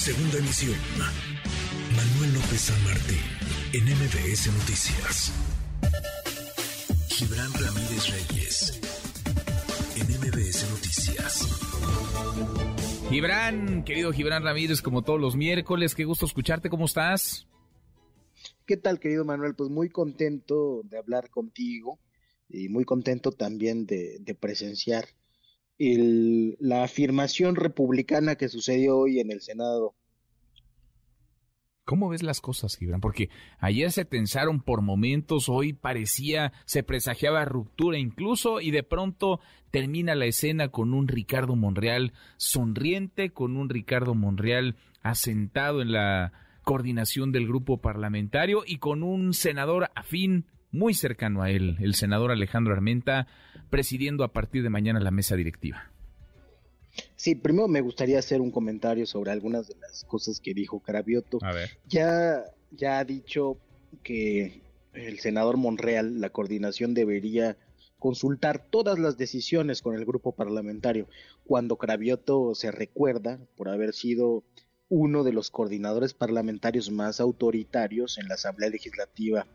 Segunda emisión. Manuel López San Martín, en MBS Noticias. Gibran Ramírez Reyes, en MBS Noticias. Gibran, querido Gibran Ramírez, como todos los miércoles, qué gusto escucharte, ¿cómo estás? ¿Qué tal, querido Manuel? Pues muy contento de hablar contigo y muy contento también de, presenciar la afirmación republicana que sucedió hoy en el Senado. ¿Cómo ves las cosas, Gibran? Porque ayer se tensaron por momentos, hoy parecía, se presagiaba ruptura incluso, y de pronto termina la escena con un Ricardo Monreal sonriente, con un Ricardo Monreal asentado en la coordinación del grupo parlamentario y con un senador afín muy cercano a él, el senador Alejandro Armenta, presidiendo a partir de mañana la mesa directiva. Sí, primero me gustaría hacer un comentario sobre algunas de las cosas que dijo Carabioto. A ver. Ya, ya ha dicho que el senador Monreal, la coordinación debería consultar todas las decisiones con el grupo parlamentario. Cuando Cravioto se recuerda por haber sido uno de los coordinadores parlamentarios más autoritarios en la Asamblea Legislativa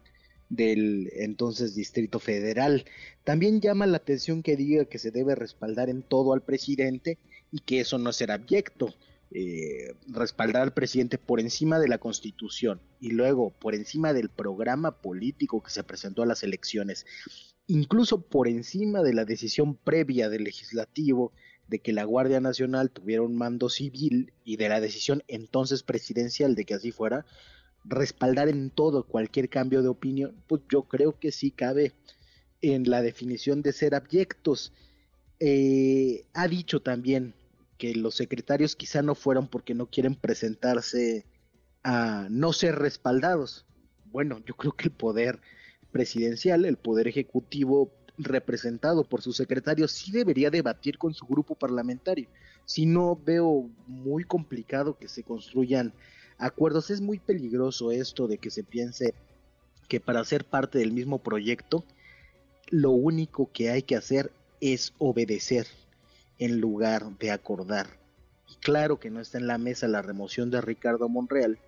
del entonces Distrito Federal. También llama la atención que diga que se debe respaldar en todo al presidente y que eso no será abyecto. Eh, respaldar al presidente por encima de la constitución y luego por encima del programa político que se presentó a las elecciones, incluso por encima de la decisión previa del legislativo de que la Guardia Nacional tuviera un mando civil y de la decisión entonces presidencial de que así fuera, respaldar en todo cualquier cambio de opinión, pues yo creo que sí cabe en la definición de ser abyectos. Eh, ha dicho también que los secretarios quizá no fueron porque no quieren presentarse a no ser respaldados. Bueno, yo creo que el poder presidencial, el poder ejecutivo representado por su secretario sí debería debatir con su grupo parlamentario. Si no veo muy complicado que se construyan acuerdos, es muy peligroso esto de que se piense que para ser parte del mismo proyecto lo único que hay que hacer es obedecer en lugar de acordar. Y claro que no está en la mesa la remoción de Ricardo Monreal,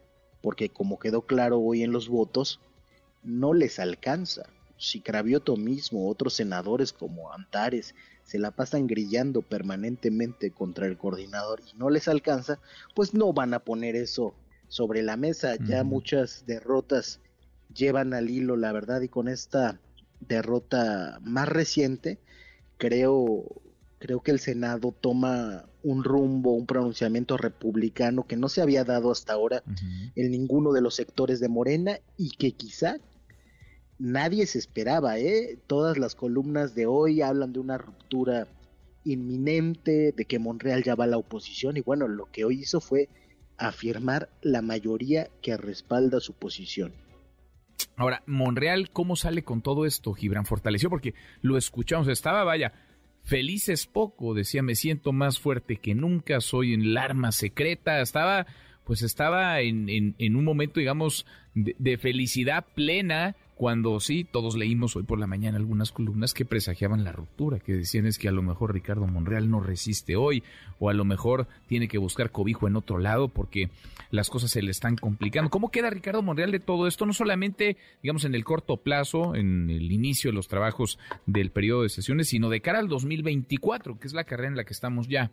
porque como quedó claro hoy en los votos, no les alcanza si Cravioto mismo, otros senadores como Antares, se la pasan grillando permanentemente contra el coordinador y no les alcanza, pues no van a poner eso sobre la mesa. Ya muchas derrotas llevan al hilo, la verdad, y con esta derrota más reciente, creo, creo que el Senado toma un rumbo, un pronunciamiento republicano que no se había dado hasta ahora en ninguno de los sectores de Morena y que quizá nadie se esperaba, ¿eh? Todas las columnas de hoy hablan de una ruptura inminente, de que Monreal ya va a la oposición y bueno, lo que hoy hizo fue afirmar la mayoría que respalda su posición. Ahora, Monreal, ¿cómo sale con todo esto? Gibran fortaleció porque lo escuchamos, estaba, vaya, feliz es poco, decía, me siento más fuerte que nunca, soy en la arma secreta, estaba, pues estaba en, en, un momento, digamos, de felicidad plena cuando sí, todos leímos hoy por la mañana algunas columnas que presagiaban la ruptura, que decían es que a lo mejor Ricardo Monreal no resiste hoy, o a lo mejor tiene que buscar cobijo en otro lado porque las cosas se le están complicando. ¿Cómo queda Ricardo Monreal de todo esto? No solamente, digamos, en el corto plazo, en el inicio de los trabajos del periodo de sesiones, sino de cara al 2024, que es la carrera en la que estamos ya.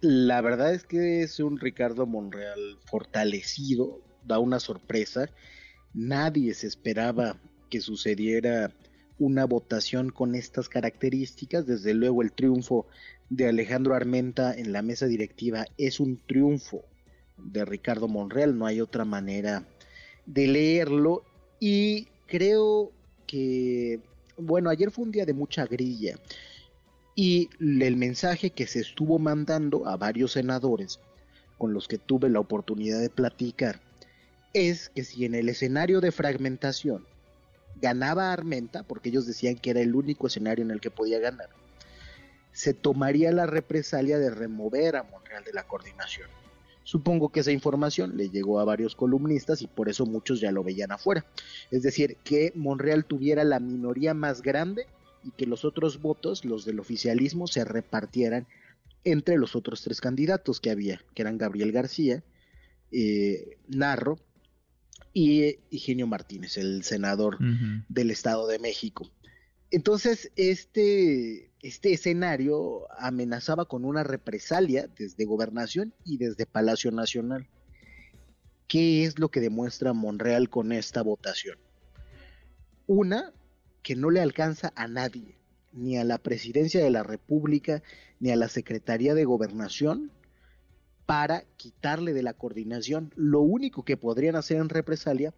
La verdad es que es un Ricardo Monreal fortalecido, da una sorpresa Nadie se esperaba que sucediera una votación con estas características. Desde luego el triunfo de Alejandro Armenta en la mesa directiva es un triunfo de Ricardo Monreal, no hay otra manera de leerlo y creo que, bueno, ayer fue un día de mucha grilla y el mensaje que se estuvo mandando a varios senadores con los que tuve la oportunidad de platicar es que si en el escenario de fragmentación ganaba Armenta, porque ellos decían que era el único escenario en el que podía ganar, se tomaría la represalia de remover a Monreal de la coordinación. Supongo que esa información le llegó a varios columnistas y por eso muchos ya lo veían afuera. Es decir, que Monreal tuviera la minoría más grande y que los otros votos, los del oficialismo, se repartieran entre los otros tres candidatos que había, que eran Gabriel García, eh, Narro y Eugenio Martínez, el senador del Estado de México. Entonces, este, este escenario amenazaba con una represalia desde gobernación y desde Palacio Nacional. ¿Qué es lo que demuestra Monreal con esta votación? Una, que no le alcanza a nadie, ni a la presidencia de la República, ni a la Secretaría de Gobernación, para quitarle de la coordinación. Lo único que podrían hacer en represalia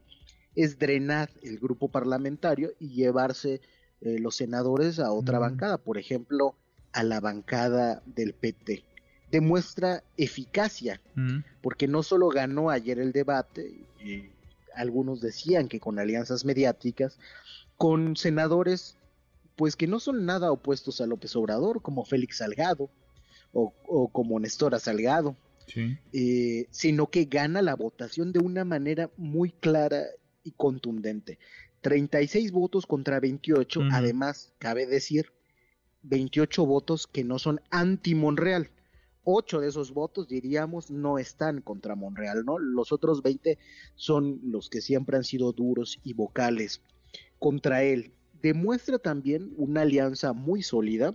es drenar el grupo parlamentario y llevarse eh, los senadores a otra bancada, por ejemplo, a la bancada del PT. Demuestra eficacia, porque no solo ganó ayer el debate, y algunos decían que con alianzas mediáticas, con senadores pues que no son nada opuestos a López Obrador, como Félix Salgado o, como Nestora Salgado, eh, sino que gana la votación de una manera muy clara y contundente. 36 votos contra 28, además, cabe decir, 28 votos que no son anti-Monreal. 8 de esos votos, diríamos, no están contra Monreal, ¿no? Los otros 20 son los que siempre han sido duros y vocales contra él. Demuestra también una alianza muy sólida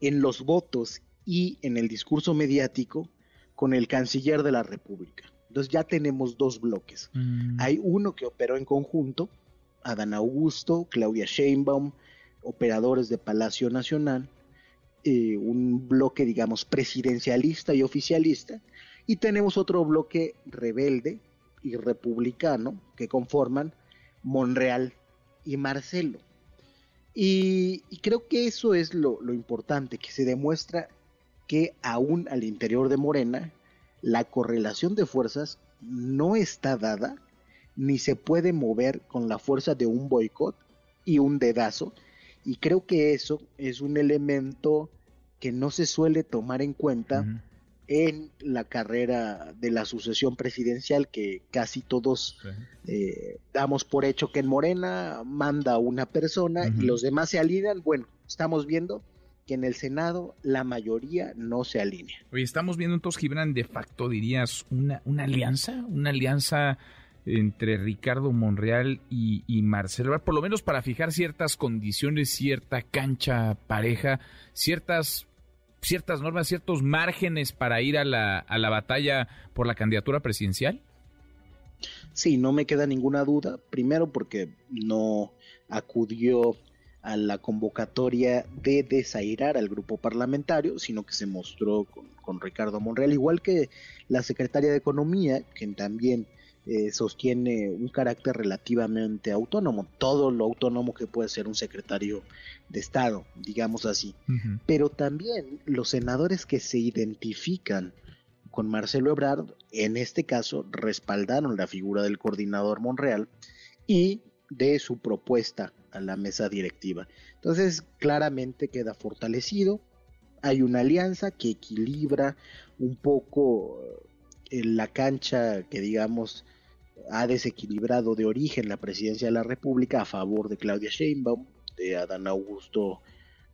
en los votos y en el discurso mediático con el canciller de la República. Entonces ya tenemos dos bloques. Mm. Hay uno que operó en conjunto, Adán Augusto, Claudia Sheinbaum, operadores de Palacio Nacional, eh, un bloque, digamos, presidencialista y oficialista, y tenemos otro bloque rebelde y republicano que conforman Monreal y Marcelo. Y, creo que eso es lo, lo importante, que se demuestra que aún al interior de Morena la correlación de fuerzas no está dada ni se puede mover con la fuerza de un boicot y un dedazo. Y creo que eso es un elemento que no se suele tomar en cuenta en la carrera de la sucesión presidencial, que casi todos eh, damos por hecho que en Morena manda una persona y los demás se alinean. Bueno, estamos viendo que en el Senado la mayoría no se alinea. Oye, estamos viendo entonces, Gibran, de facto dirías una, una alianza, una alianza entre Ricardo Monreal y, Marcelo, por lo menos para fijar ciertas condiciones, cierta cancha pareja, ciertas ciertas normas, ciertos márgenes para ir a la, a la batalla por la candidatura presidencial? Sí, no me queda ninguna duda. Primero porque no acudió a la convocatoria de desairar al grupo parlamentario, sino que se mostró con, Ricardo Monreal, igual que la secretaria de Economía, quien también eh, sostiene un carácter relativamente autónomo, todo lo autónomo que puede ser un secretario de Estado, digamos así. Pero también los senadores que se identifican con Marcelo Ebrard, en este caso, respaldaron la figura del coordinador Monreal y de su propuesta a la mesa directiva. Entonces, claramente queda fortalecido. Hay una alianza que equilibra un poco eh, la cancha que digamos ha desequilibrado de origen la presidencia de la República a favor de Claudia Sheinbaum, de Adán Augusto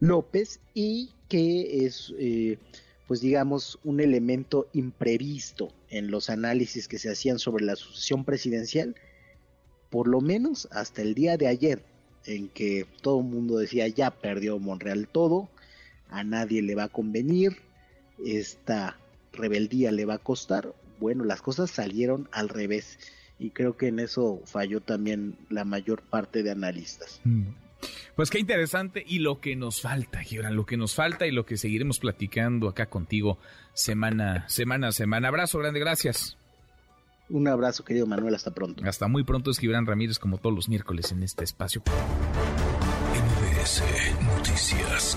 López y que es eh, pues digamos un elemento imprevisto en los análisis que se hacían sobre la sucesión presidencial por lo menos hasta el día de ayer, en que todo el mundo decía ya perdió Monreal todo, a nadie le va a convenir, esta rebeldía le va a costar. Bueno, las cosas salieron al revés y creo que en eso falló también la mayor parte de analistas. Mm. Pues qué interesante y lo que nos falta, Gibran, lo que nos falta y lo que seguiremos platicando acá contigo semana, semana semana. Abrazo grande, gracias. Un abrazo, querido Manuel, hasta pronto. Hasta muy pronto es Gibran Ramírez, como todos los miércoles en este espacio. MBS Noticias.